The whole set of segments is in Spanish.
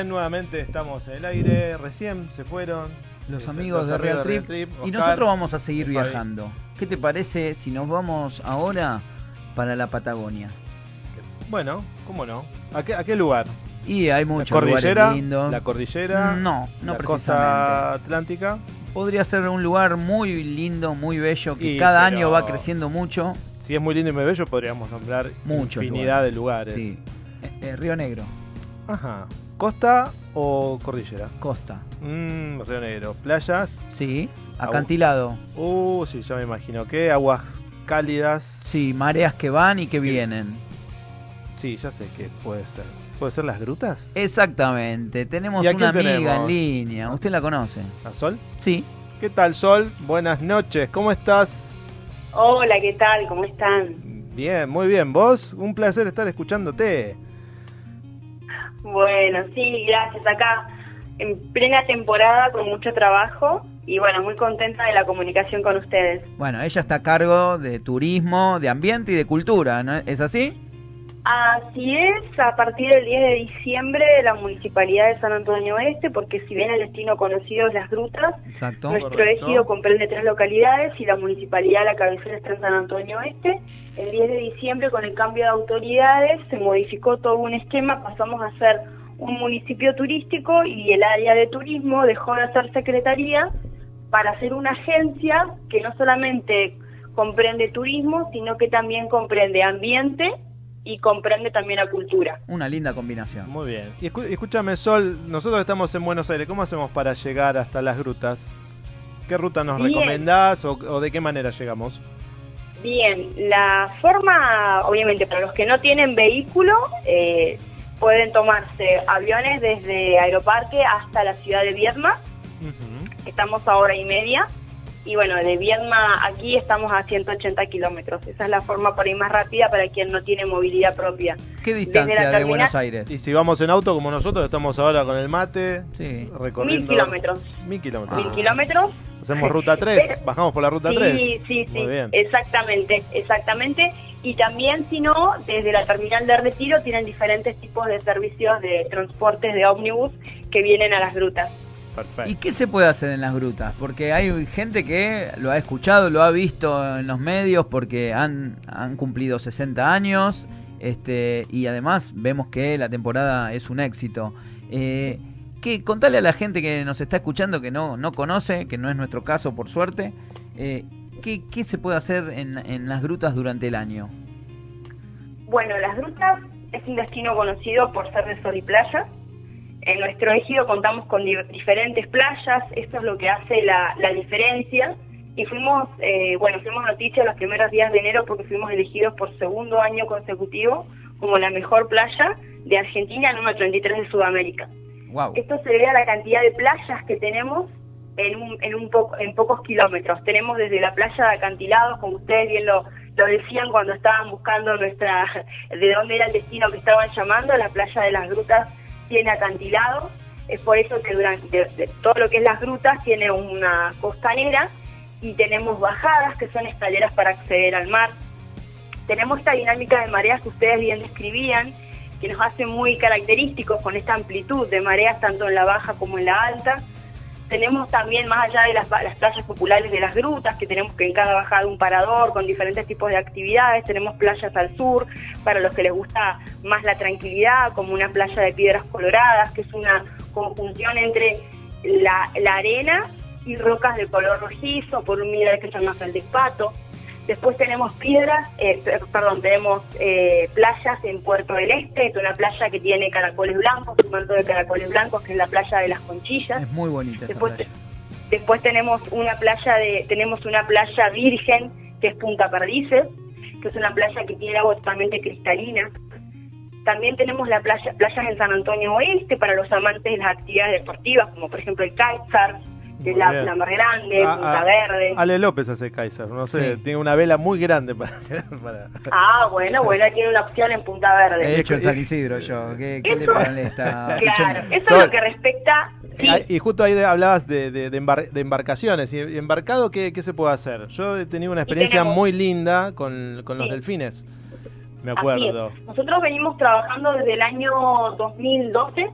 bien, nuevamente estamos en el aire. Recién se fueron. Los este, amigos de Real Trip. y Oscar. nosotros vamos a seguir viajando. ¿Qué te parece si nos vamos ahora para la Patagonia? Bueno, ¿cómo no? ¿A qué, a qué lugar? Y hay ¿La muchos cordillera? lugares lindos. ¿La cordillera? No, no ¿La precisamente. costa atlántica? Podría ser un lugar muy lindo, muy bello, que Y, cada año va creciendo mucho. Si es muy lindo y muy bello, podríamos nombrar infinidad de lugares. Sí. Eh, eh, Río Negro, Ajá. ¿Costa o cordillera? costa. Mmm, Río Negro. ¿Playas? Sí. Acantilado. Uh, sí, ya me imagino. ¿Qué? Aguas cálidas. Sí, mareas que van y que vienen. Sí, ya sé qué puede ser. ¿Puede ser las grutas? Exactamente. Tenemos ¿Y a una amiga tenemos? en línea. ¿Usted la conoce? ¿A Sol? Sí. ¿Qué tal, Sol? Buenas noches. ¿Cómo estás? Hola, ¿qué tal? ¿Cómo están? Bien, muy bien. ¿Vos? Un placer estar escuchándote. Bueno, sí, gracias. Acá en plena temporada con mucho trabajo y bueno, muy contenta de la comunicación con ustedes. Bueno, ella está a cargo de turismo, de ambiente y de cultura, ¿no? ¿Es así? Así es, a partir del 10 de diciembre de la Municipalidad de San Antonio Este, porque si bien el destino conocido es Las Grutas, Exacto. nuestro correcto. ejido comprende tres localidades y la Municipalidad, la cabecera está en San Antonio Este. El 10 de diciembre, con el cambio de autoridades, se modificó todo un esquema, pasamos a ser un municipio turístico y el área de turismo dejó de ser secretaría para ser una agencia que no solamente comprende turismo, sino que también comprende ambiente y comprende también la cultura. Una linda combinación. Muy bien. Y escu- escúchame, Sol, nosotros estamos en Buenos Aires. ¿Cómo hacemos para llegar hasta las grutas? ¿Qué ruta nos Bien. recomendás o, o de qué manera llegamos? Bien, la forma, obviamente, para los que no tienen vehículo, eh, pueden tomarse aviones desde Aeroparque hasta la ciudad de Viedma. Estamos a hora y media. Y bueno, de Viedma aquí estamos a 180 kilómetros. Esa es la forma por ahí más rápida para quien no tiene movilidad propia. ¿Qué distancia de Buenos Aires? Y si vamos en auto como nosotros, estamos ahora con el mate, Sí. recorriendo... Mil kilómetros. Mil kilómetros. Mil kilómetros. Hacemos ruta 3, Pero- bajamos por la ruta 3. Sí, sí, sí, exactamente, exactamente. Y también, si no, desde la terminal de retiro tienen diferentes tipos de servicios de transportes de ómnibus que vienen a las grutas. Perfecto. ¿Y qué se puede hacer en las grutas? Porque hay gente que lo ha escuchado, lo ha visto en los medios porque han, han cumplido 60 años este, y además vemos que la temporada es un éxito. Eh, ¿qué, contale a la gente que nos está escuchando que no, no conoce, que no es nuestro caso por suerte, eh, ¿qué, qué se puede hacer en, en las grutas durante el año? Bueno, las grutas es un destino conocido por ser de sol y playa. En nuestro ejido contamos con di- diferentes playas, esto es lo que hace la, la diferencia. Y fuimos, eh, bueno, fuimos noticia los primeros días de enero porque fuimos elegidos por segundo año consecutivo como la mejor playa de Argentina, número 33 de Sudamérica. Wow. Esto se debe a la cantidad de playas que tenemos en, un, en, un poco, en pocos kilómetros. Tenemos desde la playa de acantilados, como ustedes bien lo, lo decían cuando estaban buscando nuestra de dónde era el destino que estaban llamando, la playa de las grutas tiene acantilados. Es por eso que durante todo lo que es las grutas tiene una costanera y tenemos bajadas que son escaleras para acceder al mar. Tenemos esta dinámica de mareas que ustedes bien describían, que nos hace muy característicos con esta amplitud de mareas tanto en la baja como en la alta. Tenemos también, más allá de las, playas populares de las grutas, que tenemos que en cada bajada un parador con diferentes tipos de actividades, tenemos playas al sur, para los que les gusta más la tranquilidad, como una playa de piedras coloradas, que es una conjunción entre la, arena y rocas de color rojizo, por un mineral que se llama pato. Después tenemos piedras, eh, per- perdón, tenemos eh, playas en Puerto del Este, es una playa que tiene caracoles blancos, un manto de caracoles blancos, que es la playa de las Conchillas. Es muy bonita esa Después, playa. después tenemos una playa de, tenemos una playa virgen, que es Punta Perdices, que es una playa que tiene agua totalmente cristalina. También tenemos la playa, playas en San Antonio Oeste para los amantes de las actividades deportivas, como por ejemplo el kitesurf, que es la, la más grande, Ah, Punta ah, Verde. Ale López hace Kaiser, no sé, Sí. tiene una vela muy grande para... para- Ah, bueno, bueno, tiene una opción en Punta Verde. He hecho en San Isidro yo. ¿Qué, qué le Eso- molesta? Claro, eso Sol. es lo que respecta. sí, Ah, Y justo ahí de- hablabas de, de- de embar- de embarcaciones. ¿Y embarcado qué, qué se puede hacer? Yo he tenido una experiencia tenemos- muy linda con, con los Sí. delfines. Me acuerdo. Nosotros venimos trabajando desde el año 2012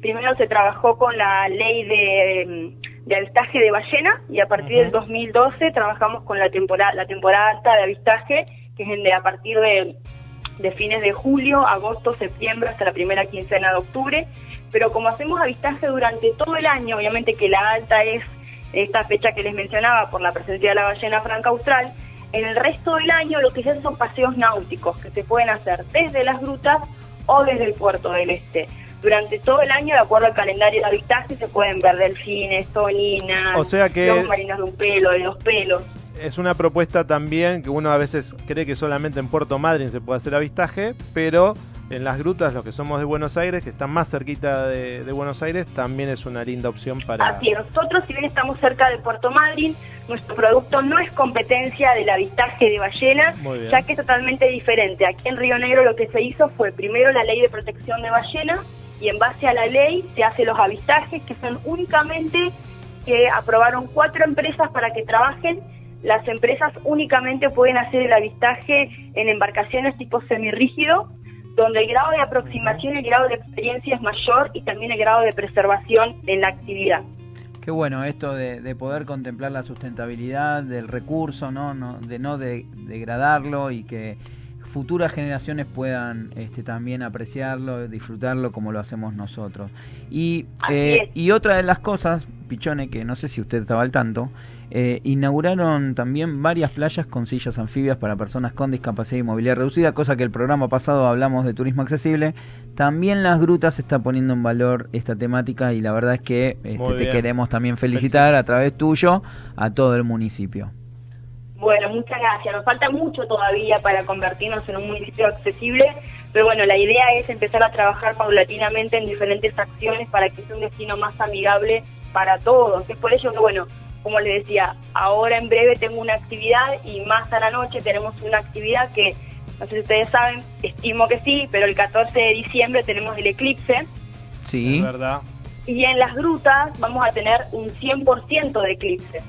primero se trabajó con la ley de, de avistaje de ballena y a partir del 2012 trabajamos con la temporada, la temporada alta de avistaje, que es de, a partir de, de fines de julio, agosto, septiembre hasta la primera quincena de octubre. Pero como hacemos avistaje durante todo el año, obviamente que la alta es esta fecha que les mencionaba por la presencia de la ballena franca austral, en el resto del año lo que se hacen son paseos náuticos que se pueden hacer desde las grutas o desde el puerto del este. Durante todo el año, de acuerdo al calendario de avistaje, se pueden ver delfines, toninas, O sea que- lobos marinos de un pelo, de dos pelos. Es una propuesta también que uno a veces cree que solamente en Puerto Madryn se puede hacer avistaje, pero en las grutas, los que somos de Buenos Aires, que están más cerquita de, de Buenos Aires, también es una linda opción para... Así es, nosotros si bien estamos cerca de Puerto Madryn, nuestro producto no es competencia del avistaje de ballenas, ya que es totalmente diferente. Aquí en Río Negro lo que se hizo fue primero la ley de protección de ballenas y en base a la ley se hacen los avistajes que son únicamente que aprobaron cuatro empresas para que trabajen. Las empresas únicamente pueden hacer el avistaje en embarcaciones tipo semirrígido, donde el grado de aproximación el grado de experiencia es mayor y también el grado de preservación en la actividad. Qué bueno esto de, de poder contemplar la sustentabilidad del recurso, ¿no? No- de no de- degradarlo y que futuras generaciones puedan este, también apreciarlo, disfrutarlo como lo hacemos nosotros. Y, eh, y otra de las cosas, Pichone, que no sé si usted estaba al tanto, eh, inauguraron también varias playas con sillas anfibias para personas con discapacidad y movilidad reducida, cosa que el programa pasado hablamos de turismo accesible. También las grutas está poniendo en valor esta temática y la verdad es que este, te queremos también felicitar a través tuyo a todo el municipio. Bueno, muchas gracias. Nos falta mucho todavía para convertirnos en un municipio accesible, pero bueno, la idea es empezar a trabajar paulatinamente en diferentes acciones para que sea un destino más amigable para todos. Es por ello que, bueno, como les decía, ahora en breve tengo una actividad y más a la noche tenemos una actividad que, no sé si ustedes saben, estimo que sí, pero el 14 de diciembre tenemos el eclipse Sí, Es verdad. y en las grutas vamos a tener un 100% de eclipse.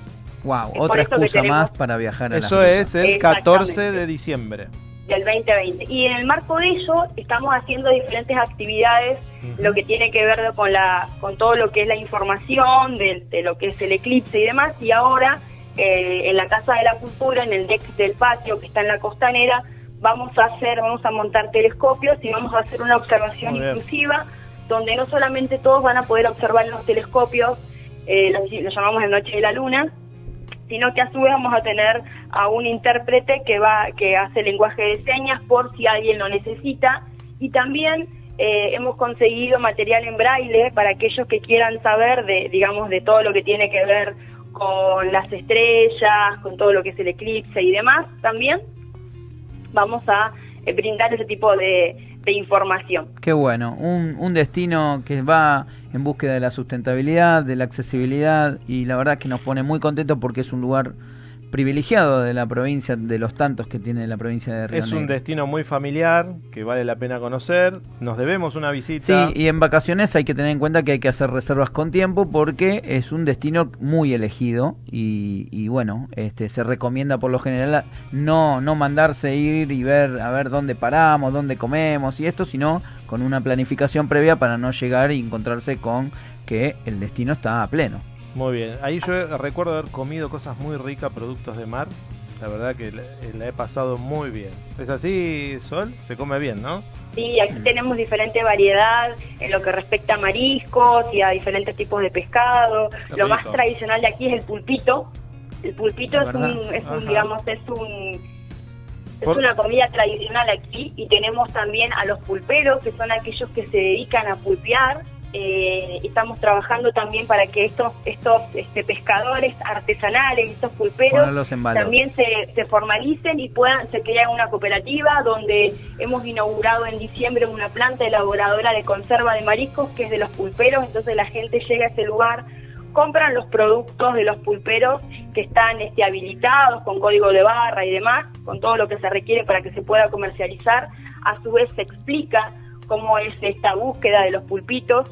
Wow, Es otra que excusa tenemos- más para viajar a Eso es el Exactamente. 14 de diciembre. del 2020. Y en el marco de ello estamos haciendo diferentes actividades, lo que tiene que ver con la con todo lo que es la información de, de lo que es el eclipse y demás. Y ahora eh, en la Casa de la Cultura, en el deck del patio que está en la costanera, vamos a hacer, vamos a montar telescopios y vamos a hacer una observación inclusiva, donde no solamente todos van a poder observar en los telescopios, eh, lo, lo llamamos el Noche de la Luna, sino que a su vez vamos a tener a un intérprete que va que hace lenguaje de señas por si alguien lo necesita. Y también eh, hemos conseguido material en braille para aquellos que quieran saber de digamos de todo lo que tiene que ver con las estrellas, con todo lo que es el eclipse y demás también vamos a eh, brindar ese tipo de, de información. Qué bueno, un, un destino que va en búsqueda de la sustentabilidad, de la accesibilidad y la verdad que nos pone muy contentos porque es un lugar privilegiado de la provincia, de los tantos que tiene la provincia de Río Es un destino muy familiar que vale la pena conocer. Nos debemos una visita. Sí, y en vacaciones hay que tener en cuenta que hay que hacer reservas con tiempo porque es un destino muy elegido y, y bueno, este se recomienda por lo general no, no mandarse ir y ver a ver dónde paramos, dónde comemos y esto, sino con una planificación previa para no llegar y encontrarse con que el destino está a pleno. Muy bien. Ahí yo recuerdo haber comido cosas muy ricas, productos de mar. La verdad que la, la he pasado muy bien. ¿Es así, Sol? Se come bien, ¿no? Sí, aquí tenemos diferente variedad en lo que respecta a mariscos y a diferentes tipos de pescado. Qué Lo más tradicional de aquí es el pulpito. El pulpito Es un, es un digamos, es un es Por- una comida tradicional aquí y tenemos también a los pulperos, que son aquellos que se dedican a pulpear. Eh, estamos trabajando también para que estos estos este, pescadores artesanales, estos pulperos, también se, se formalicen y puedan se crean una cooperativa donde hemos inaugurado en diciembre una planta elaboradora de conserva de mariscos que es de los pulperos, entonces la gente llega a ese lugar, compran los productos de los pulperos que están este, habilitados con código de barra y demás, con todo lo que se requiere para que se pueda comercializar, a su vez se explica cómo es esta búsqueda de los pulpitos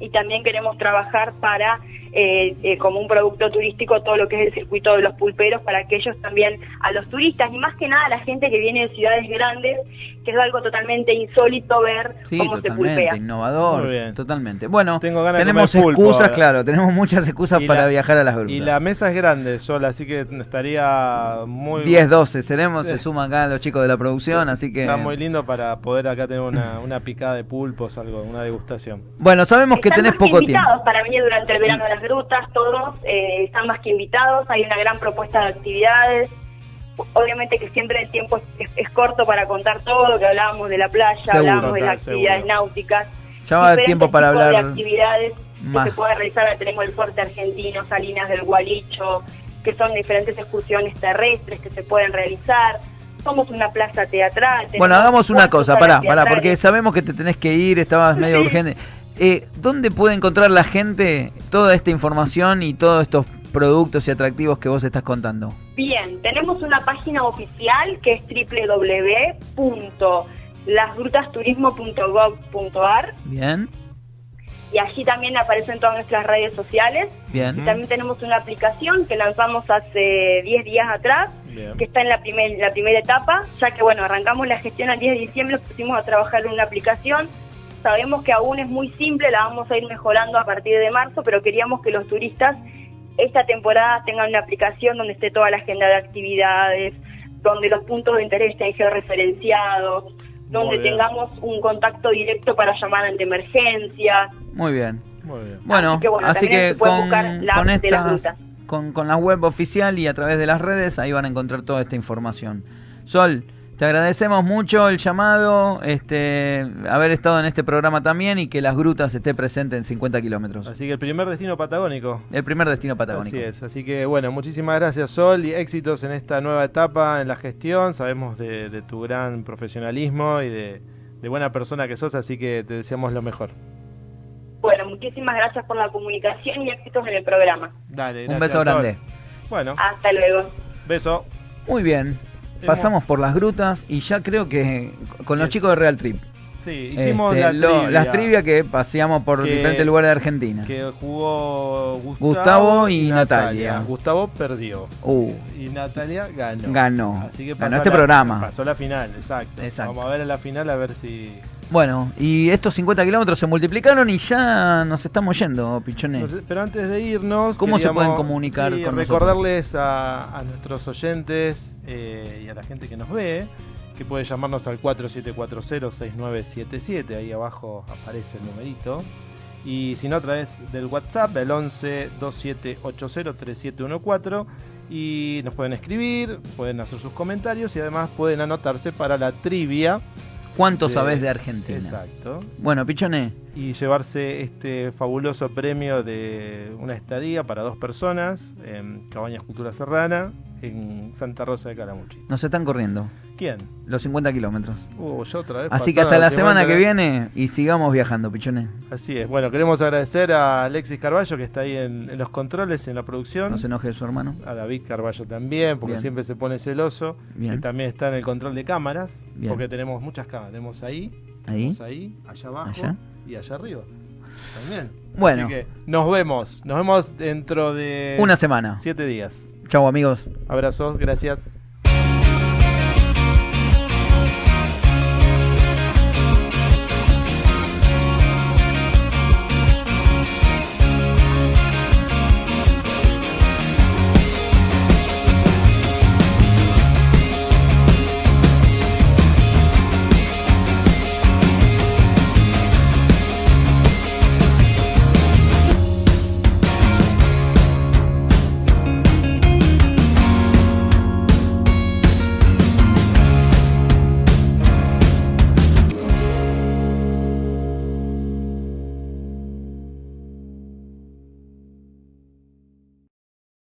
y también queremos trabajar para eh, eh, como un producto turístico todo lo que es el circuito de los pulperos para que ellos también, a los turistas y más que nada a la gente que viene de ciudades grandes, que es algo totalmente insólito ver Sí, cómo se pulpea. innovador, Muy bien. totalmente. Bueno, Tengo ganas de tenemos pulpo excusas, ahora. claro, tenemos muchas excusas Y para la- viajar a las grutas. Y la mesa es grande, sola, así que estaría muy... 10, 12, seremos, se suman acá los chicos de la producción, así que... Está muy lindo para poder acá tener una, una picada de pulpos, algo, una degustación. Bueno, sabemos que tenés poco tiempo. invitados para venir durante el verano a las grutas, todos eh, están más que invitados, hay una gran propuesta de actividades. Obviamente que siempre el tiempo es, es corto para contar todo, que hablábamos de la playa, Seguro. hablábamos de las actividades náuticas. Ya va a tiempo para tipos de hablar actividades más. que se puede realizar, tenemos el fuerte argentino, Salinas del Gualicho, que son diferentes excursiones terrestres que se pueden realizar. Somos una plaza teatral. Bueno, hagamos una cosa, pará, pará, porque sabemos que te tenés que ir, estabas medio urgente. Eh, ¿Dónde puede encontrar la gente toda esta información y todos estos productos y atractivos que vos estás contando? Bien, tenemos una página oficial que es www.lasgrutasturismo.gov.ar Bien, y allí también aparecen todas nuestras redes sociales. Y bien, también tenemos una aplicación que lanzamos hace 10 días atrás, Bien. que está en la, primer, la primera etapa, ya que bueno, arrancamos la gestión el 10 de diciembre, pusimos a trabajar en una aplicación. Sabemos que aún es muy simple, la vamos a ir mejorando a partir de marzo, pero queríamos que los turistas esta temporada tengan una aplicación donde esté toda la agenda de actividades, donde los puntos de interés estén georreferenciados, donde tengamos un contacto directo para llamar ante emergencias. muy bien. Muy bien. Bueno, Así que, bueno, así que con, buscar la con de las estas, con la web oficial y a través de las redes, ahí van a encontrar toda esta información. Sol, te agradecemos mucho el llamado, este, haber estado en este programa también y que las grutas esté presente en 50 kilómetros. Así que el primer destino patagónico. El primer destino patagónico. Así es, así que bueno, muchísimas gracias Sol y éxitos en esta nueva etapa en la gestión. Sabemos de, de tu gran profesionalismo y de, de buena persona que sos, así que te deseamos lo mejor. Bueno, muchísimas gracias por la comunicación y éxitos en el programa. Dale, Un gracias, beso Sol. grande. Bueno, Hasta luego. beso. Muy bien. Pasamos por las grutas y ya creo que con los chicos de Real Trip. Sí, hicimos Este, la lo- trivia las trivias que paseamos por Que- diferentes lugares de Argentina. que jugó Gustavo, Gustavo y Natalia. Gustavo perdió Uh, y Natalia ganó. Ganó. Así que Ganó pasó este la- programa. Pasó la final, exacto. Exacto. Vamos a ver en la final a ver si. Bueno, y estos 50 kilómetros se multiplicaron y ya nos estamos yendo, pichones. Pero antes de irnos. ¿Cómo se pueden comunicar sí, con recordarles a, a nuestros oyentes eh, y a la gente que nos ve que puede llamarnos al 4740-6977. Ahí abajo aparece el numerito. Y si no, a través del WhatsApp, el 11 2780 3714. Y nos pueden escribir, pueden hacer sus comentarios y además pueden anotarse para la trivia. ¿Cuánto de- sabés de Argentina? Exacto. Bueno, pichones, y llevarse este fabuloso premio de una estadía para dos personas en Cabañas Cultura Serrana en Santa Rosa de Calamuchita. nos están corriendo ¿Quién? los 50 kilómetros. Uh, yo otra vez. Así que hasta la semana que viene y sigamos viajando, pichones. Así es. Bueno, queremos agradecer a Alexis Carballo que está ahí en, en los controles, en la producción. No se enoje su hermano. A David Carballo también, porque Bien. siempre se pone celoso. Bien. Que también está en el control de cámaras, Bien. porque tenemos muchas cámaras. Tenemos ahí, Ahí. tenemos ahí, allá abajo Allá. y allá arriba. También. Bueno. Así que nos vemos. Nos vemos dentro de Una semana. siete días. Chau, amigos. Abrazos, gracias.